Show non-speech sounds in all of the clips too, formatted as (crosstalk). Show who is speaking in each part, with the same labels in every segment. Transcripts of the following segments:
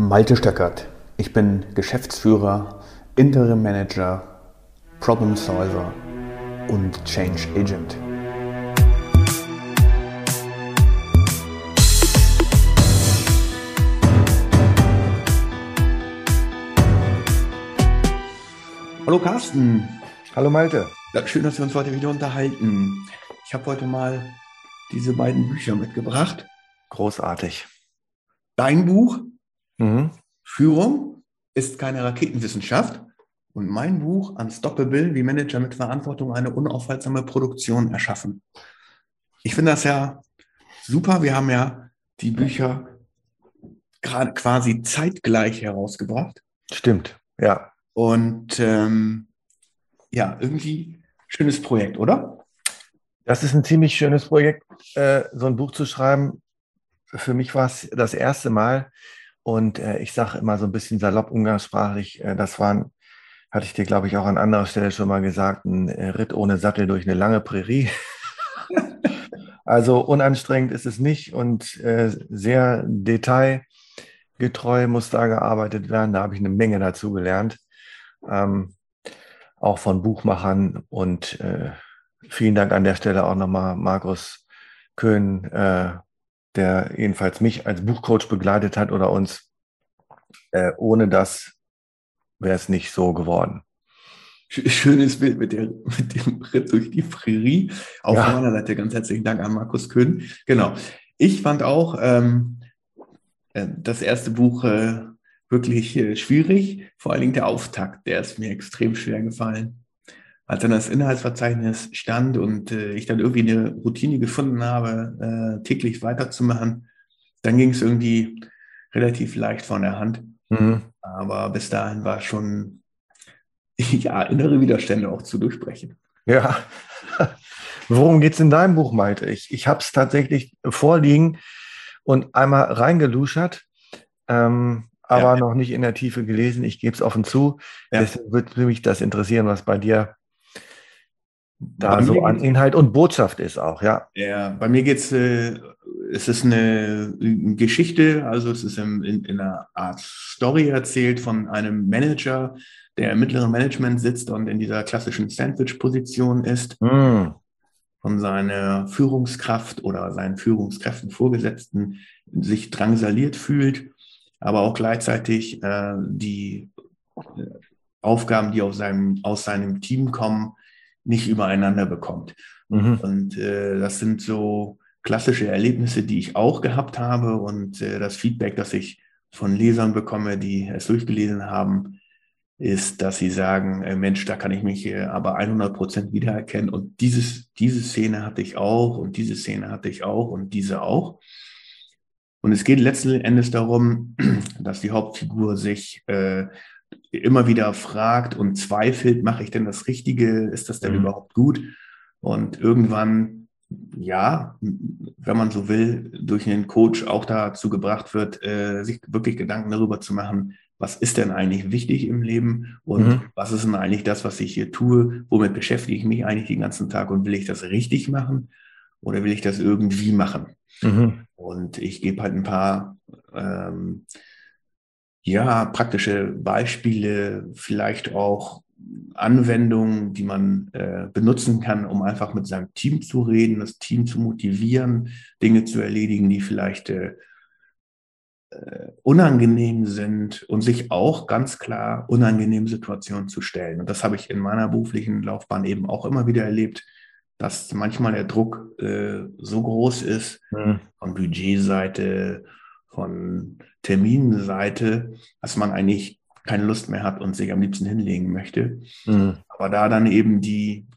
Speaker 1: Malte Stöckert. Ich bin Geschäftsführer, Interim Manager, Problem Solver und Change Agent. Hallo Carsten.
Speaker 2: Hallo Malte.
Speaker 1: Ja, schön, dass wir uns heute wieder unterhalten. Ich habe heute mal diese beiden Bücher mitgebracht.
Speaker 2: Großartig.
Speaker 1: Dein Buch, mhm. Führung ist keine Raketenwissenschaft. Und mein Buch, Unstoppable, wie Manager mit Verantwortung eine unaufhaltsame Produktion erschaffen. Ich finde das ja super. Wir haben ja die Bücher gerade quasi zeitgleich herausgebracht.
Speaker 2: Stimmt, ja.
Speaker 1: Und ähm, ja, irgendwie schönes Projekt, oder?
Speaker 2: Das ist ein ziemlich schönes Projekt, äh, so ein Buch zu schreiben. Für mich war es das erste Mal. Und äh, ich sage immer so ein bisschen salopp umgangssprachlich, äh, das waren, hatte ich dir, glaube ich, auch an anderer Stelle schon mal gesagt, ein äh, Ritt ohne Sattel durch eine lange Prärie. (laughs) also unanstrengend ist es nicht und äh, sehr detailgetreu muss da gearbeitet werden. Da habe ich eine Menge dazu gelernt. Ähm, auch von Buchmachern und äh, vielen Dank an der Stelle auch nochmal Markus Köhn, äh, der jedenfalls mich als Buchcoach begleitet hat oder uns. Äh, ohne das wäre es nicht so geworden.
Speaker 1: Schönes Bild mit, der, mit dem Ritt durch die Prärie. Auch ja. von meiner Seite ganz herzlichen Dank an Markus Köhn. Genau. Ich fand auch ähm, äh, das erste Buch äh, wirklich äh, schwierig. Vor allen Dingen der Auftakt, der ist mir extrem schwer gefallen als dann das Inhaltsverzeichnis stand und äh, ich dann irgendwie eine Routine gefunden habe, äh, täglich weiterzumachen, dann ging es irgendwie relativ leicht von der Hand. Mhm. Aber bis dahin war schon (laughs) ja, innere Widerstände auch zu durchbrechen.
Speaker 2: Ja. (laughs) Worum geht es in deinem Buch, Malte? Ich, ich habe es tatsächlich vorliegen und einmal reingeluschert, ähm, aber ja. noch nicht in der Tiefe gelesen. Ich gebe es offen zu. Ja. Deswegen würde mich das interessieren, was bei dir da so an Inhalt und Botschaft ist auch, ja.
Speaker 1: Ja, bei mir geht's, äh, es ist eine Geschichte, also es ist in, in, in, einer Art Story erzählt von einem Manager, der im mittleren Management sitzt und in dieser klassischen Sandwich-Position ist. Mm. Von seiner Führungskraft oder seinen Führungskräften Vorgesetzten sich drangsaliert fühlt, aber auch gleichzeitig äh, die äh, Aufgaben, die auf seinem, aus seinem Team kommen, nicht übereinander bekommt. Mhm. Und äh, das sind so klassische Erlebnisse, die ich auch gehabt habe und äh, das Feedback, das ich von Lesern bekomme, die es durchgelesen haben, ist, dass sie sagen, äh, Mensch, da kann ich mich äh, aber 100 Prozent wiedererkennen und dieses, diese Szene hatte ich auch und diese Szene hatte ich auch und diese auch. Und es geht letzten Endes darum, (clears throat) dass die Hauptfigur sich äh, immer wieder fragt und zweifelt, mache ich denn das Richtige? Ist das denn mhm. überhaupt gut? Und irgendwann, ja, wenn man so will, durch einen Coach auch dazu gebracht wird, äh, sich wirklich Gedanken darüber zu machen, was ist denn eigentlich wichtig im Leben und mhm. was ist denn eigentlich das, was ich hier tue? Womit beschäftige ich mich eigentlich den ganzen Tag und will ich das richtig machen oder will ich das irgendwie machen? Mhm. Und ich gebe halt ein paar ähm, ja, praktische Beispiele, vielleicht auch Anwendungen, die man äh, benutzen kann, um einfach mit seinem Team zu reden, das Team zu motivieren, Dinge zu erledigen, die vielleicht äh, äh unangenehm sind und sich auch ganz klar unangenehmen Situationen zu stellen. Und das habe ich in meiner beruflichen Laufbahn eben auch immer wieder erlebt, dass manchmal der Druck äh, so groß ist, mhm. von Budgetseite, von Terminseite, dass man eigentlich keine Lust mehr hat und sich am liebsten hinlegen möchte. Mhm. Aber da dann eben die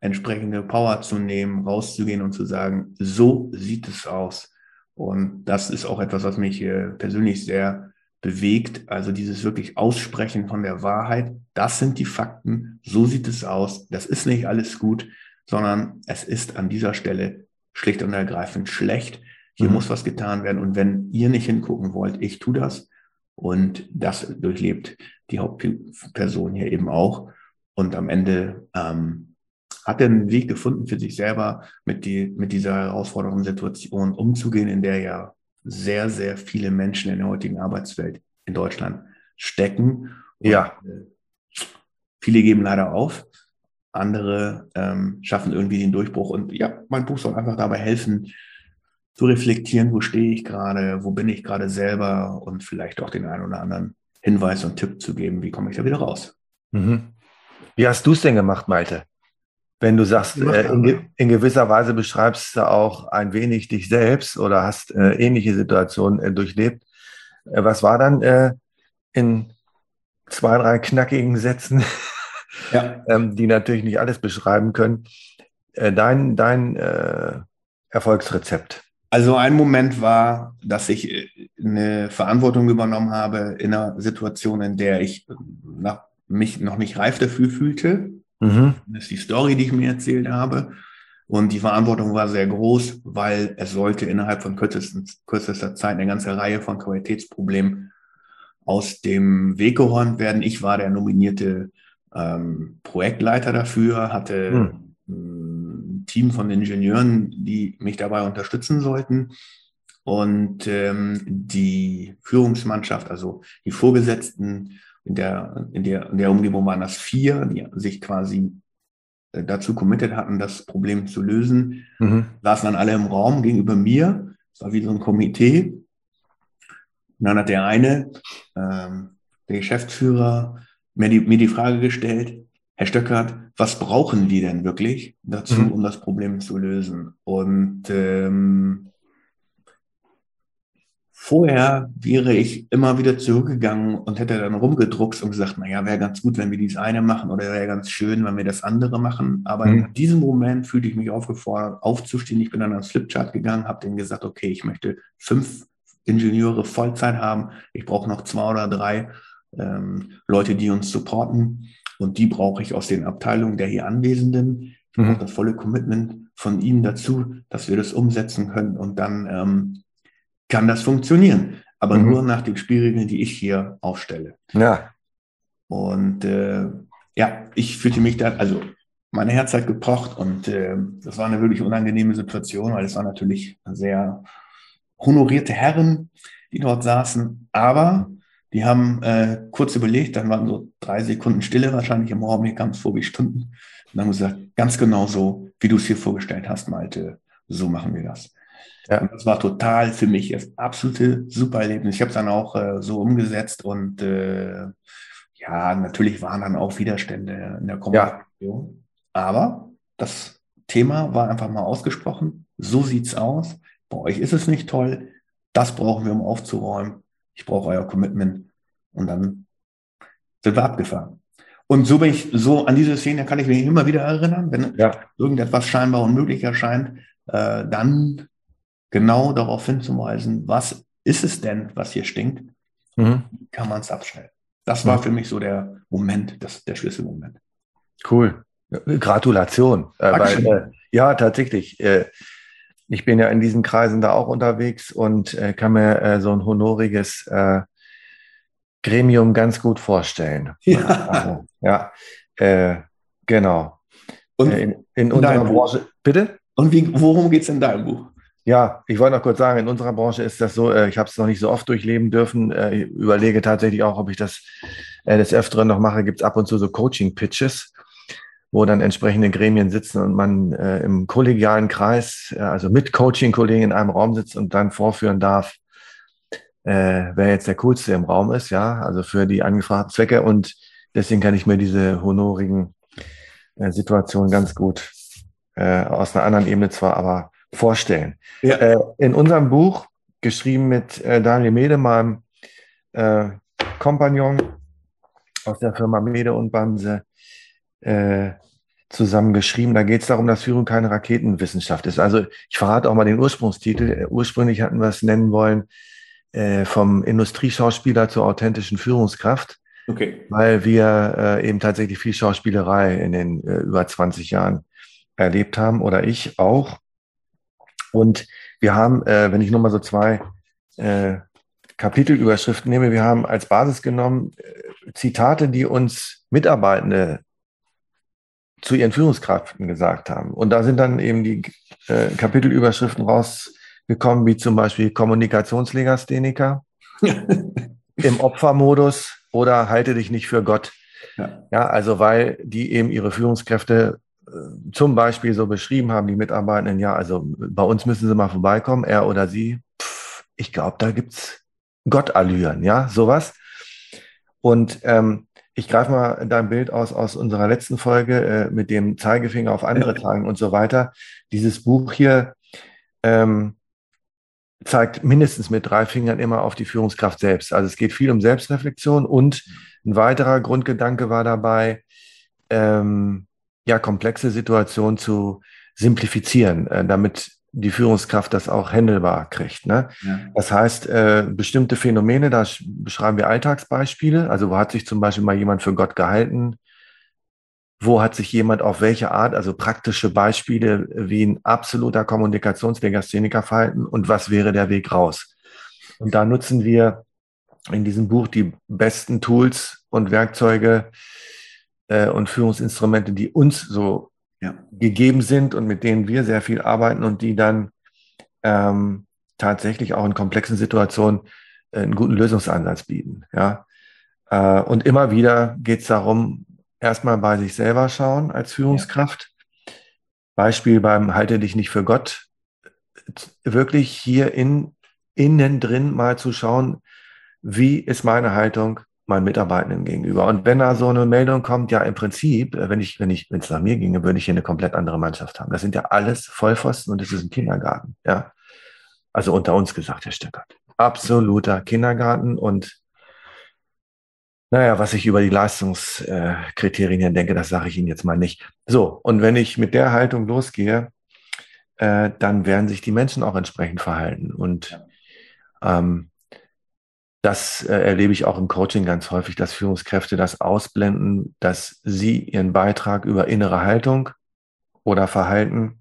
Speaker 1: entsprechende Power zu nehmen, rauszugehen und zu sagen, so sieht es aus. Und das ist auch etwas, was mich persönlich sehr bewegt. Also dieses wirklich Aussprechen von der Wahrheit. Das sind die Fakten. So sieht es aus. Das ist nicht alles gut, sondern es ist an dieser Stelle schlicht und ergreifend schlecht. Hier mhm. muss was getan werden. Und wenn ihr nicht hingucken wollt, ich tue das. Und das durchlebt die Hauptperson hier eben auch. Und am Ende ähm, hat er einen Weg gefunden für sich selber, mit, die, mit dieser herausfordernden Situation umzugehen, in der ja sehr, sehr viele Menschen in der heutigen Arbeitswelt in Deutschland stecken.
Speaker 2: Und ja.
Speaker 1: Viele geben leider auf. Andere ähm, schaffen irgendwie den Durchbruch. Und ja, mein Buch soll einfach dabei helfen, zu reflektieren, wo stehe ich gerade, wo bin ich gerade selber und vielleicht auch den einen oder anderen Hinweis und Tipp zu geben, wie komme ich da wieder raus.
Speaker 2: Mhm. Wie hast du es denn gemacht, Malte? Wenn du sagst, äh, in, in, gewisser Weise beschreibst du auch ein wenig dich selbst oder hast äh, ähnliche Situationen äh, durchlebt. Äh, was war dann äh, in zwei, drei knackigen Sätzen, ja. (laughs) ähm, die natürlich nicht alles beschreiben können, äh, dein, dein Erfolgsrezept?
Speaker 1: Also ein Moment war, dass ich äh, eine Verantwortung übernommen habe in einer Situation, in der ich nach, mich noch nicht reif dafür fühlte. Mhm. Das ist die Story, die ich mir erzählt habe. Und die Verantwortung war sehr groß, weil es sollte innerhalb von kürzester Zeit eine ganze Reihe von Qualitätsproblemen aus dem Weg geräumt werden. Ich war der nominierte ähm, Projektleiter dafür, hatte mhm Team von Ingenieuren, die mich dabei unterstützen sollten. Und ähm, die Führungsmannschaft, also die Vorgesetzten in der, in, der, in der Umgebung waren das vier, die sich quasi äh, dazu committed hatten, das Problem zu lösen, mhm. saßen dann alle im Raum gegenüber mir. Es war wie so ein Komitee. Und dann hat der eine, ähm, der Geschäftsführer, mir die, mir die Frage gestellt, Herr Stöckert, was brauchen wir denn wirklich dazu, mhm. um das Problem zu lösen? Und ähm, vorher wäre ich immer wieder zurückgegangen und hätte dann rumgedruckt und gesagt, naja, wäre ganz gut, wenn wir dies eine machen oder wäre ganz schön, wenn wir das andere machen. Aber mhm. in diesem Moment fühlte ich mich aufgefordert, aufzustehen. Ich bin dann ans Flipchart gegangen, habe denen gesagt, okay, ich möchte fünf Ingenieure Vollzeit haben. Ich brauche noch zwei oder drei ähm, Leute, die uns supporten. Und die brauche ich aus den Abteilungen der hier Anwesenden. Ich brauche mhm. das volle Commitment von Ihnen dazu, dass wir das umsetzen können. Und dann ähm, kann das funktionieren. Aber mhm. nur nach den Spielregeln, die ich hier aufstelle.
Speaker 2: Ja.
Speaker 1: Und äh, ja, ich fühlte mich da, also meine Herz hat gepocht und äh, das war eine wirklich unangenehme Situation, weil es waren natürlich sehr honorierte Herren, die dort saßen. Aber die haben äh, kurz überlegt, dann waren so drei Sekunden Stille wahrscheinlich im Raum, mir kam es vor wie Stunden. Und dann haben gesagt, ganz genau so, wie du es hier vorgestellt hast, Malte, so machen wir das. Ja. Und das war total für mich das absolute super Erlebnis. Ich habe es dann auch äh, so umgesetzt und äh, ja, natürlich waren dann auch Widerstände in der Kommunikation. Ja. Aber das Thema war einfach mal ausgesprochen. So sieht's aus. Bei euch ist es nicht toll. Das brauchen wir, um aufzuräumen ich brauche euer Commitment. Und dann sind wir abgefahren. Und so bin ich, so an diese Szene kann ich mich immer wieder erinnern, wenn ja. irgendetwas scheinbar unmöglich erscheint, äh, dann genau darauf hinzuweisen, was ist es denn, was hier stinkt, mhm. kann man es abstellen. Das war mhm. für mich so der Moment, das, der Schlüsselmoment.
Speaker 2: Cool. Gratulation. Äh, weil, äh, ja, tatsächlich. Äh, ich bin ja in diesen Kreisen da auch unterwegs und äh, kann mir äh, so ein honoriges äh, Gremium ganz gut vorstellen. (laughs) Ja, also, ja äh, genau.
Speaker 1: Und äh, in, in unserer Branche, bitte? Und wie, worum geht es in deinem Buch?
Speaker 2: Ja, ich wollte noch kurz sagen, in unserer Branche ist das so, äh, ich habe es noch nicht so oft durchleben dürfen. ich überlege tatsächlich auch, ob ich das des Öfteren noch mache. Gibt es ab und zu so Coaching-Pitches wo dann entsprechende Gremien sitzen und man äh, im kollegialen Kreis, äh, also mit Coaching-Kollegen in einem Raum sitzt und dann vorführen darf, äh, wer jetzt der coolste im Raum ist, ja, also für die angefragten Zwecke. Und deswegen kann ich mir diese honorigen äh, Situationen ganz gut äh, aus einer anderen Ebene zwar, aber vorstellen. Ja. Äh, in unserem Buch, geschrieben mit äh, Daniel Mede, meinem äh, Kompagnon aus der Firma Mede und Bamse, äh, zusammen geschrieben. Da geht es darum, dass Führung keine Raketenwissenschaft ist. Also ich verrate auch mal den Ursprungstitel. Ursprünglich hatten wir es nennen wollen, äh, vom Industrieschauspieler zur authentischen Führungskraft. Okay. Weil wir äh, eben tatsächlich viel Schauspielerei in den äh, über 20 Jahren erlebt haben oder ich auch. Und wir haben, äh, wenn ich nur mal so zwei äh, Kapitelüberschriften nehme, wir haben als Basis genommen äh, Zitate, die uns Mitarbeitende zu ihren Führungskräften gesagt haben. Und da sind dann eben die äh, Kapitelüberschriften rausgekommen, wie zum Beispiel Kommunikationslegastheniker, (laughs) im Opfermodus oder halte dich nicht für Gott. Ja. ja, also weil die eben ihre Führungskräfte äh, zum Beispiel so beschrieben haben, die Mitarbeitenden, ja, also bei uns müssen sie mal vorbeikommen, er oder sie. Pff, ich glaube, da gibt's Gottallüren, ja, sowas. Und ähm, ich greife mal dein Bild aus, aus unserer letzten Folge äh, mit dem Zeigefinger auf andere zeigen und so weiter. Dieses Buch hier ähm, zeigt mindestens mit drei Fingern immer auf die Führungskraft selbst. Also es geht viel um Selbstreflexion und ein weiterer Grundgedanke war dabei, ähm, ja, komplexe Situationen zu simplifizieren, äh, damit die Führungskraft das auch händelbar kriegt. Ne? Ja. Das heißt, äh, bestimmte Phänomene, da beschreiben wir Alltagsbeispiele. Also wo hat sich zum Beispiel mal jemand für Gott gehalten? Wo hat sich jemand auf welche Art, also praktische Beispiele wie ein absoluter Kommunikationslegastheniker verhalten und was wäre der Weg raus? Und da nutzen wir in diesem Buch die besten Tools und Werkzeuge äh, und Führungsinstrumente, die uns so ja. gegeben sind und mit denen wir sehr viel arbeiten und die dann ähm, tatsächlich auch in komplexen Situationen äh, einen guten Lösungsansatz bieten. Ja? Äh, und immer wieder geht es darum, erstmal bei sich selber schauen als Führungskraft. Ja. Beispiel beim Halte dich nicht für Gott. Wirklich hier in, innen drin mal zu schauen, wie ist meine Haltung meinen Mitarbeitenden gegenüber. Und wenn da so eine Meldung kommt, ja, im Prinzip, äh, wenn ich, wenn ich, wenn es nach mir ginge, würde ich hier eine komplett andere Mannschaft haben. Das sind ja alles Vollpfosten und es ist ein Kindergarten, ja. Also unter uns gesagt, Herr Stöckert. Absoluter Kindergarten und naja, was ich über die Leistungskriterien hier denke, das sage ich Ihnen jetzt mal nicht. So, und wenn ich mit der Haltung losgehe, äh, dann werden sich die Menschen auch entsprechend verhalten. Und ähm, das äh, erlebe ich auch im Coaching ganz häufig, dass Führungskräfte das ausblenden, dass sie ihren Beitrag über innere Haltung oder Verhalten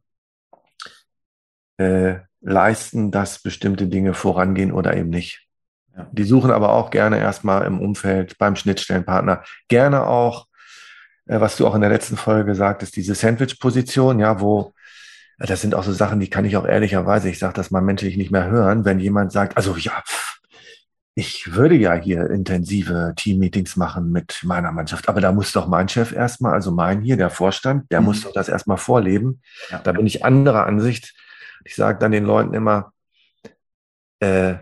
Speaker 2: äh, leisten, dass bestimmte Dinge vorangehen oder eben nicht. Ja. Die suchen aber auch gerne erstmal im Umfeld beim Schnittstellenpartner, gerne auch, äh, was du auch in der letzten Folge sagtest, diese Sandwich-Position, ja, wo äh, das sind auch so Sachen, die kann ich auch ehrlicherweise, ich sage das mal menschlich nicht mehr hören, wenn jemand sagt, also ja, pff, ich würde ja hier intensive Teammeetings machen mit meiner Mannschaft, aber da muss doch mein Chef erstmal, also mein hier, der Vorstand, der mhm. muss doch das erstmal vorleben. Ja. Da bin ich anderer Ansicht. Ich sage dann den Leuten immer, äh,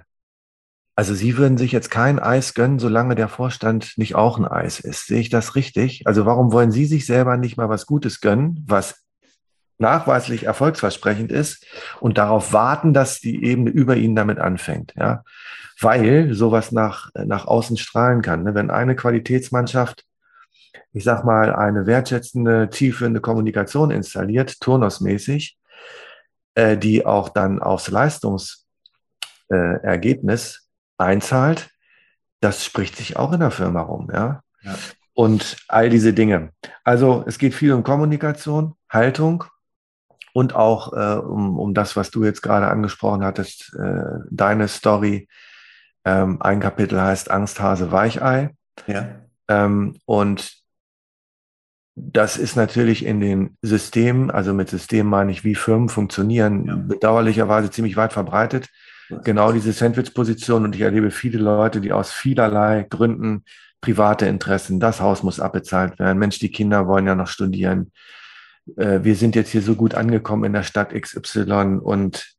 Speaker 2: also Sie würden sich jetzt kein Eis gönnen, solange der Vorstand nicht auch ein Eis ist. Sehe ich das richtig? Also warum wollen Sie sich selber nicht mal was Gutes gönnen, was nachweislich erfolgsversprechend ist und darauf warten, dass die Ebene über Ihnen damit anfängt? Ja, weil sowas nach, nach außen strahlen kann. Ne? Wenn eine Qualitätsmannschaft, ich sag mal, eine wertschätzende, tiefführende Kommunikation installiert, turnusmäßig, äh, die auch dann aufs Leistungsergebnis äh, einzahlt, das spricht sich auch in der Firma rum, ja? ja. Und all diese Dinge. Also es geht viel um Kommunikation, Haltung und auch äh, um, um das, was du jetzt gerade angesprochen hattest, äh, deine Story, ähm, ein Kapitel heißt Angsthase Weichei. Ja. Ähm, und das ist natürlich in den Systemen, also mit Systemen meine ich, wie Firmen funktionieren, ja. bedauerlicherweise ziemlich weit verbreitet. Genau diese Sandwich-Position. Und ich erlebe viele Leute, die aus vielerlei Gründen private Interessen, das Haus muss abbezahlt werden. Mensch, die Kinder wollen ja noch studieren. Äh, wir sind jetzt hier so gut angekommen in der Stadt XY und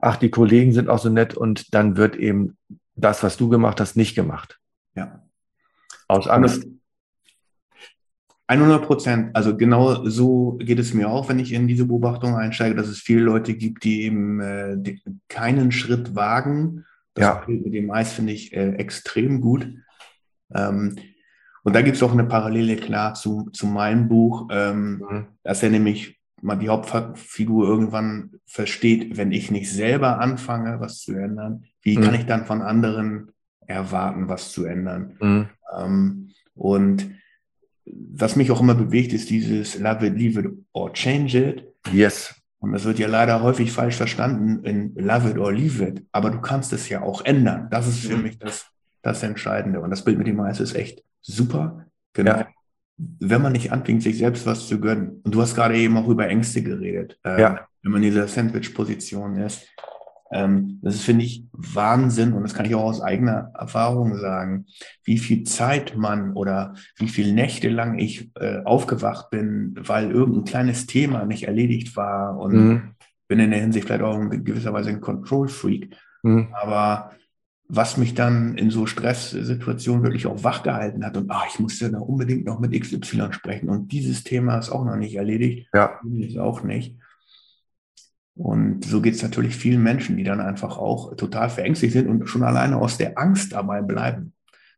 Speaker 2: ach, die Kollegen sind auch so nett und dann wird eben das, was du gemacht hast, nicht gemacht.
Speaker 1: Ja. Aus Angst. 100 Prozent. Also genau so geht es mir auch, wenn ich in diese Beobachtung einsteige, dass es viele Leute gibt, die eben äh, die keinen Schritt wagen. Das ja. mit dem Mais finde ich äh, extrem gut. Ähm, und da gibt es auch eine Parallele klar zu, zu meinem Buch, ähm, mhm. dass er nämlich mal die Hauptfigur irgendwann versteht, wenn ich nicht selber anfange, was zu ändern, wie mhm. kann ich dann von anderen erwarten, was zu ändern? Mhm. Ähm, und was mich auch immer bewegt, ist dieses Love it, leave it or change it.
Speaker 2: Yes.
Speaker 1: Und das wird ja leider häufig falsch verstanden in Love it or leave it. Aber du kannst es ja auch ändern. Das ist für mhm. mich das, das Entscheidende. Und das Bild mit dem Eis ist echt super. Genau. Ja wenn man nicht anfängt, sich selbst was zu gönnen, und du hast gerade eben auch über Ängste geredet, äh, ja. wenn man in dieser Sandwich-Position ist, Ähm, das ist, finde ich, Wahnsinn und das kann ich auch aus eigener Erfahrung sagen, wie viel Zeit man oder wie viele Nächte lang ich äh, aufgewacht bin, weil irgendein kleines Thema nicht erledigt war und mhm. bin in der Hinsicht vielleicht auch in gewisser Weise ein Control-Freak. Mhm. Aber was mich dann in so Stresssituationen wirklich auch wachgehalten hat und ach, ich musste da unbedingt noch mit XY sprechen und dieses Thema ist auch noch nicht erledigt.
Speaker 2: Ja.
Speaker 1: Ist auch nicht. Und so geht es natürlich vielen Menschen, die dann einfach auch total verängstigt sind und schon alleine aus der Angst dabei bleiben.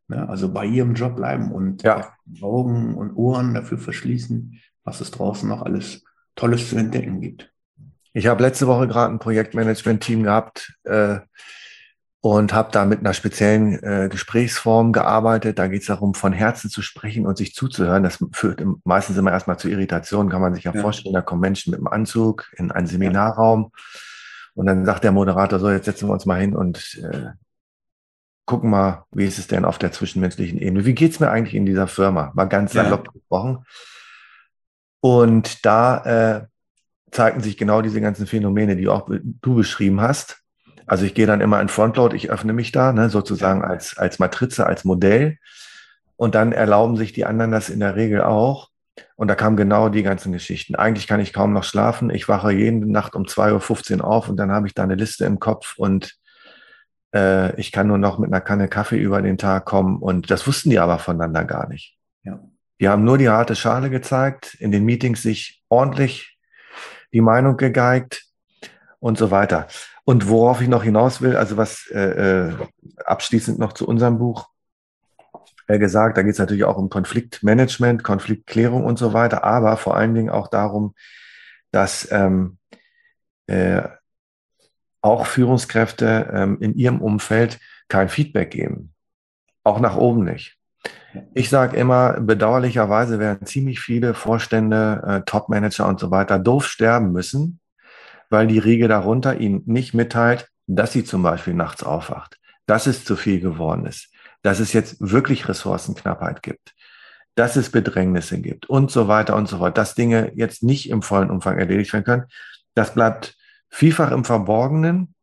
Speaker 1: Ne? Also bei ihrem Job bleiben und
Speaker 2: ja.
Speaker 1: Augen und Ohren dafür verschließen, was es draußen noch alles Tolles zu entdecken gibt.
Speaker 2: Ich habe letzte Woche gerade ein Projektmanagement-Team gehabt, äh, und habe da mit einer speziellen äh, Gesprächsform gearbeitet. Da geht es darum, von Herzen zu sprechen und sich zuzuhören. Das führt meistens immer erstmal zu Irritationen, kann man sich ja, ja. vorstellen. Da kommen Menschen mit dem Anzug in einen Seminarraum und dann sagt der Moderator, so, jetzt setzen wir uns mal hin und äh, gucken mal, wie ist es denn auf der zwischenmenschlichen Ebene? Wie geht's mir eigentlich in dieser Firma? Mal ganz salopp ja. gesprochen. Und da äh, zeigten sich genau diese ganzen Phänomene, die auch du beschrieben hast. Also ich gehe dann immer in Frontload, ich öffne mich da, ne, sozusagen als, als Matrize, als Modell. Und dann erlauben sich die anderen das in der Regel auch. Und da kamen genau die ganzen Geschichten. Eigentlich kann ich kaum noch schlafen. Ich wache jede Nacht um 2.15 Uhr auf und dann habe ich da eine Liste im Kopf und äh, ich kann nur noch mit einer Kanne Kaffee über den Tag kommen. Und das wussten die aber voneinander gar nicht.
Speaker 1: Ja.
Speaker 2: Die haben nur die harte Schale gezeigt, in den Meetings sich ordentlich die Meinung gegeigt und so weiter. Und worauf ich noch hinaus will, also was äh, äh, abschließend noch zu unserem Buch äh, gesagt, da geht es natürlich auch um Konfliktmanagement, Konfliktklärung und so weiter, aber vor allen Dingen auch darum, dass ähm, äh, auch Führungskräfte ähm, in ihrem Umfeld kein Feedback geben. Auch nach oben nicht. Ich sage immer, bedauerlicherweise werden ziemlich viele Vorstände, äh, Topmanager und so weiter doof sterben müssen, weil die Riege darunter ihnen nicht mitteilt, dass sie zum Beispiel nachts aufwacht, dass es zu viel geworden ist, dass es jetzt wirklich Ressourcenknappheit gibt, dass es Bedrängnisse gibt und so weiter und so fort, dass Dinge jetzt nicht im vollen Umfang erledigt werden können. Das bleibt vielfach im Verborgenen.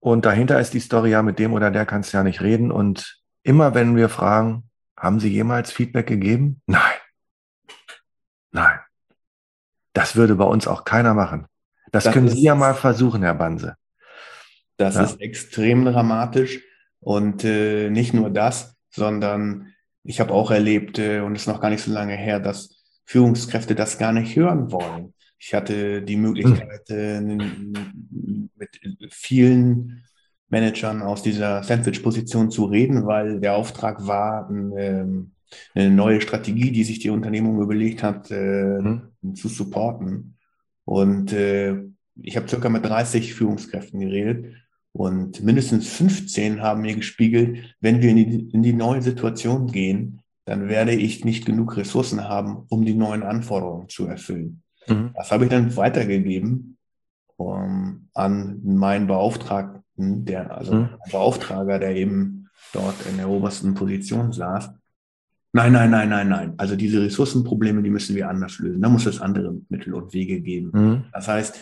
Speaker 2: Und dahinter ist die Story ja, mit dem oder der kannst du ja nicht reden. Und immer wenn wir fragen, haben Sie jemals Feedback gegeben? Nein. Nein. Das würde bei uns auch keiner machen. Das, das können Sie ja mal versuchen, Herr Banse.
Speaker 1: Das ja? ist extrem dramatisch. Und äh, nicht nur das, sondern ich habe auch erlebt, äh, und es ist noch gar nicht so lange her, dass Führungskräfte das gar nicht hören wollen. Ich hatte die Möglichkeit, äh, mit vielen Managern aus dieser Sandwich-Position zu reden, weil der Auftrag war, ähm, eine neue Strategie, die sich die Unternehmung überlegt hat, mhm. zu supporten. Und äh, ich habe circa mit 30 Führungskräften geredet und mindestens 15 haben mir gespiegelt, wenn wir in die, in die neue Situation gehen, dann werde ich nicht genug Ressourcen haben, um die neuen Anforderungen zu erfüllen. Mhm. Das habe ich dann weitergegeben um, an meinen Beauftragten, der, also mhm. Beauftrager, der eben dort in der obersten Position saß. Nein, nein, nein, nein, nein. Also diese Ressourcenprobleme, die müssen wir anders lösen. Da muss es andere Mittel und Wege geben. Mhm. Das heißt,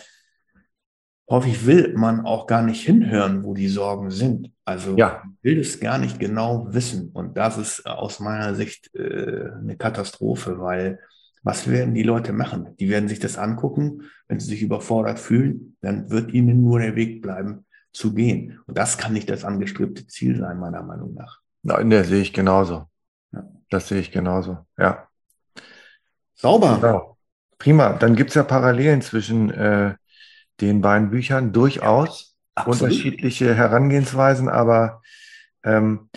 Speaker 1: häufig will man auch gar nicht hinhören, wo die Sorgen sind. Also
Speaker 2: ja.
Speaker 1: will es gar nicht genau wissen. Und das ist aus meiner Sicht äh, eine Katastrophe, weil was werden die Leute machen? Die werden sich das angucken. Wenn sie sich überfordert fühlen, dann wird ihnen nur der Weg bleiben, zu gehen. Und das kann nicht das angestrebte Ziel sein, meiner Meinung nach.
Speaker 2: Nein, der sehe ich genauso. Das sehe ich genauso, ja.
Speaker 1: Sauber.
Speaker 2: Ja. Prima. Dann gibt es ja Parallelen zwischen äh, den beiden Büchern, durchaus ja, unterschiedliche Herangehensweisen, aber ähm,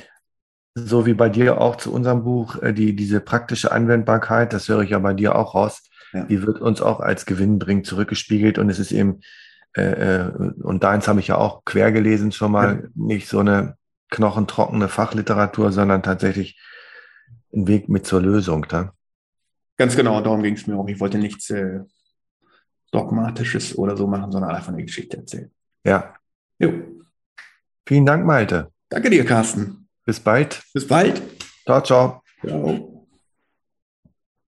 Speaker 2: so wie bei dir auch zu unserem Buch, äh, die, diese praktische Anwendbarkeit, das höre ich ja bei dir auch raus, ja. die wird uns auch als gewinnbringend zurückgespiegelt und es ist eben, äh, äh, und deins habe ich ja auch quer gelesen schon mal, ja. nicht so eine knochentrockene Fachliteratur, sondern tatsächlich ein Weg mit zur Lösung. Da.
Speaker 1: Ganz genau, darum ging es mir auch. Ich wollte nichts äh, Dogmatisches oder so machen, sondern einfach eine Geschichte erzählen.
Speaker 2: Ja.
Speaker 1: Jo.
Speaker 2: Vielen Dank, Malte.
Speaker 1: Danke dir, Carsten.
Speaker 2: Bis bald.
Speaker 1: Bis bald.
Speaker 2: Ciao, ciao.
Speaker 1: Ciao.